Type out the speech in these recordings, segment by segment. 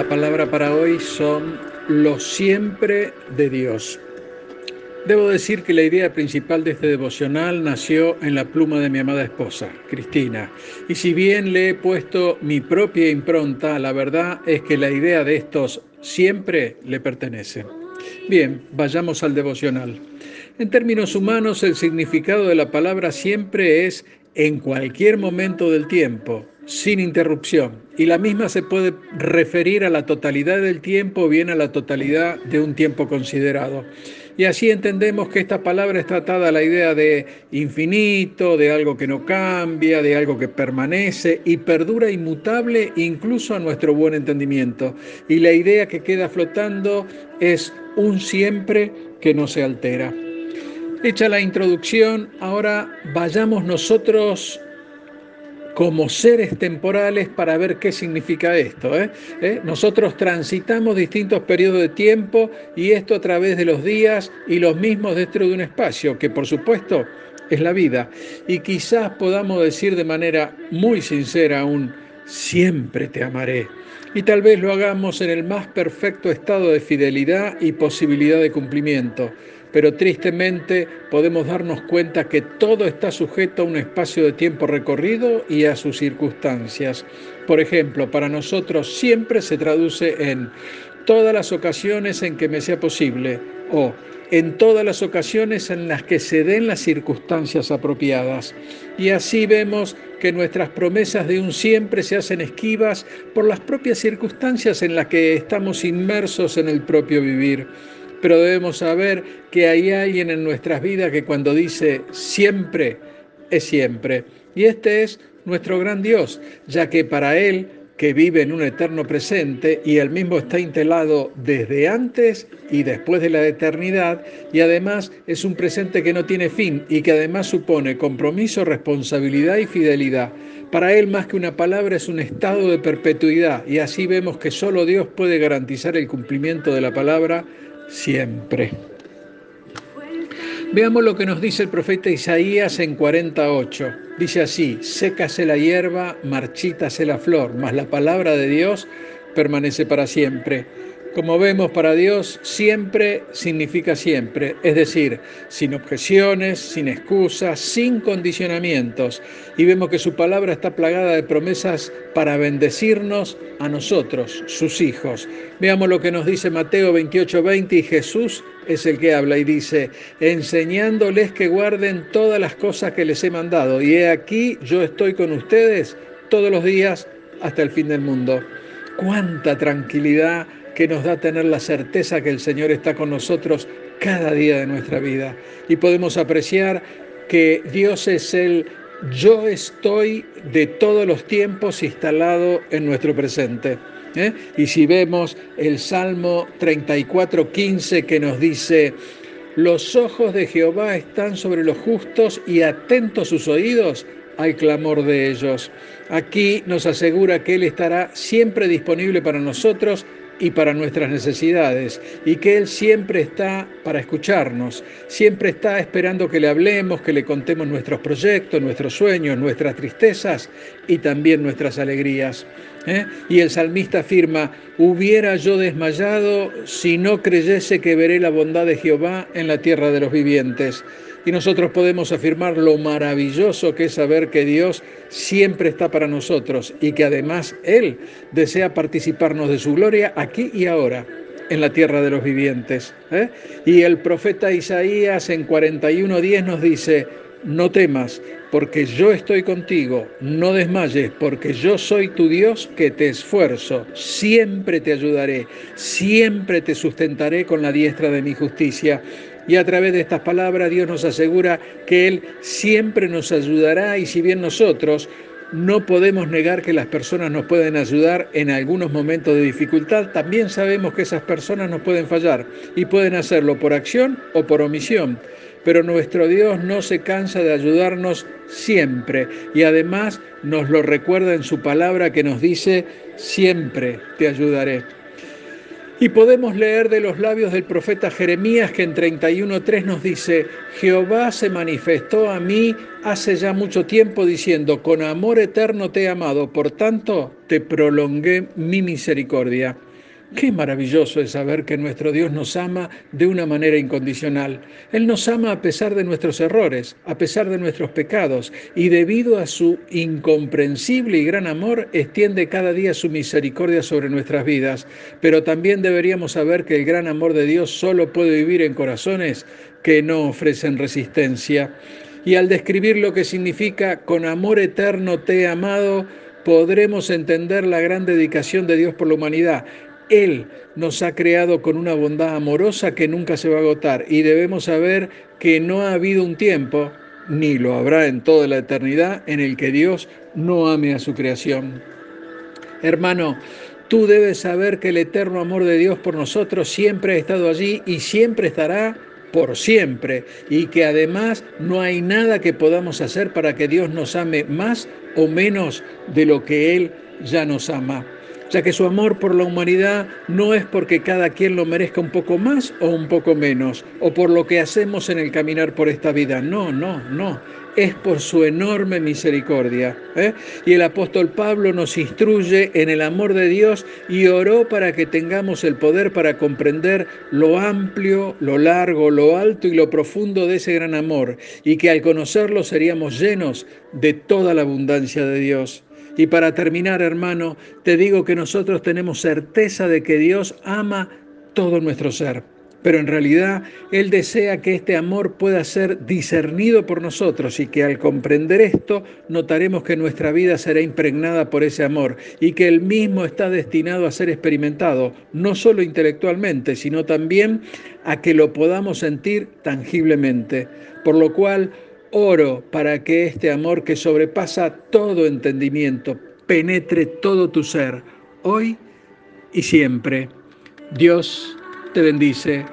La palabra para hoy son los siempre de Dios. Debo decir que la idea principal de este devocional nació en la pluma de mi amada esposa, Cristina. Y si bien le he puesto mi propia impronta, la verdad es que la idea de estos siempre le pertenece. Bien, vayamos al devocional. En términos humanos, el significado de la palabra siempre es en cualquier momento del tiempo, sin interrupción. Y la misma se puede referir a la totalidad del tiempo o bien a la totalidad de un tiempo considerado. Y así entendemos que esta palabra es tratada a la idea de infinito, de algo que no cambia, de algo que permanece y perdura inmutable incluso a nuestro buen entendimiento. Y la idea que queda flotando es un siempre que no se altera. Hecha la introducción, ahora vayamos nosotros como seres temporales para ver qué significa esto. ¿eh? ¿Eh? Nosotros transitamos distintos periodos de tiempo y esto a través de los días y los mismos dentro de un espacio, que por supuesto es la vida. Y quizás podamos decir de manera muy sincera aún, siempre te amaré. Y tal vez lo hagamos en el más perfecto estado de fidelidad y posibilidad de cumplimiento pero tristemente podemos darnos cuenta que todo está sujeto a un espacio de tiempo recorrido y a sus circunstancias. Por ejemplo, para nosotros siempre se traduce en todas las ocasiones en que me sea posible o en todas las ocasiones en las que se den las circunstancias apropiadas. Y así vemos que nuestras promesas de un siempre se hacen esquivas por las propias circunstancias en las que estamos inmersos en el propio vivir pero debemos saber que hay alguien en nuestras vidas que cuando dice siempre, es siempre. Y este es nuestro gran Dios, ya que para Él, que vive en un eterno presente y Él mismo está instalado desde antes y después de la eternidad, y además es un presente que no tiene fin y que además supone compromiso, responsabilidad y fidelidad. Para Él más que una palabra es un estado de perpetuidad y así vemos que solo Dios puede garantizar el cumplimiento de la palabra siempre. Veamos lo que nos dice el profeta Isaías en 48. Dice así, sécase la hierba, marchítase la flor, mas la palabra de Dios permanece para siempre. Como vemos, para Dios siempre significa siempre, es decir, sin objeciones, sin excusas, sin condicionamientos. Y vemos que su palabra está plagada de promesas para bendecirnos a nosotros, sus hijos. Veamos lo que nos dice Mateo 28:20 y Jesús es el que habla y dice, enseñándoles que guarden todas las cosas que les he mandado. Y he aquí, yo estoy con ustedes todos los días hasta el fin del mundo. Cuánta tranquilidad que nos da tener la certeza que el Señor está con nosotros cada día de nuestra vida. Y podemos apreciar que Dios es el yo estoy de todos los tiempos instalado en nuestro presente. ¿eh? Y si vemos el Salmo 34, 15 que nos dice, los ojos de Jehová están sobre los justos y atentos sus oídos al clamor de ellos. Aquí nos asegura que Él estará siempre disponible para nosotros y para nuestras necesidades, y que Él siempre está para escucharnos, siempre está esperando que le hablemos, que le contemos nuestros proyectos, nuestros sueños, nuestras tristezas y también nuestras alegrías. ¿eh? Y el salmista afirma, hubiera yo desmayado si no creyese que veré la bondad de Jehová en la tierra de los vivientes y nosotros podemos afirmar lo maravilloso que es saber que Dios siempre está para nosotros y que además Él desea participarnos de su gloria aquí y ahora en la tierra de los vivientes. ¿eh? Y el profeta Isaías en 41.10 nos dice, no temas, porque yo estoy contigo, no desmayes, porque yo soy tu Dios que te esfuerzo, siempre te ayudaré, siempre te sustentaré con la diestra de mi justicia. Y a través de estas palabras Dios nos asegura que Él siempre nos ayudará y si bien nosotros no podemos negar que las personas nos pueden ayudar en algunos momentos de dificultad, también sabemos que esas personas nos pueden fallar y pueden hacerlo por acción o por omisión. Pero nuestro Dios no se cansa de ayudarnos siempre y además nos lo recuerda en su palabra que nos dice, siempre te ayudaré. Y podemos leer de los labios del profeta Jeremías que en 31.3 nos dice, Jehová se manifestó a mí hace ya mucho tiempo diciendo, con amor eterno te he amado, por tanto te prolongué mi misericordia. Qué maravilloso es saber que nuestro Dios nos ama de una manera incondicional. Él nos ama a pesar de nuestros errores, a pesar de nuestros pecados, y debido a su incomprensible y gran amor, extiende cada día su misericordia sobre nuestras vidas. Pero también deberíamos saber que el gran amor de Dios solo puede vivir en corazones que no ofrecen resistencia. Y al describir lo que significa con amor eterno te he amado, podremos entender la gran dedicación de Dios por la humanidad. Él nos ha creado con una bondad amorosa que nunca se va a agotar y debemos saber que no ha habido un tiempo, ni lo habrá en toda la eternidad, en el que Dios no ame a su creación. Hermano, tú debes saber que el eterno amor de Dios por nosotros siempre ha estado allí y siempre estará por siempre y que además no hay nada que podamos hacer para que Dios nos ame más o menos de lo que Él ya nos ama ya que su amor por la humanidad no es porque cada quien lo merezca un poco más o un poco menos, o por lo que hacemos en el caminar por esta vida. No, no, no. Es por su enorme misericordia. ¿eh? Y el apóstol Pablo nos instruye en el amor de Dios y oró para que tengamos el poder para comprender lo amplio, lo largo, lo alto y lo profundo de ese gran amor, y que al conocerlo seríamos llenos de toda la abundancia de Dios. Y para terminar, hermano, te digo que nosotros tenemos certeza de que Dios ama todo nuestro ser. Pero en realidad Él desea que este amor pueda ser discernido por nosotros y que al comprender esto notaremos que nuestra vida será impregnada por ese amor y que Él mismo está destinado a ser experimentado, no solo intelectualmente, sino también a que lo podamos sentir tangiblemente. Por lo cual, Oro para que este amor que sobrepasa todo entendimiento penetre todo tu ser, hoy y siempre. Dios te bendice.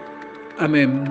Amén.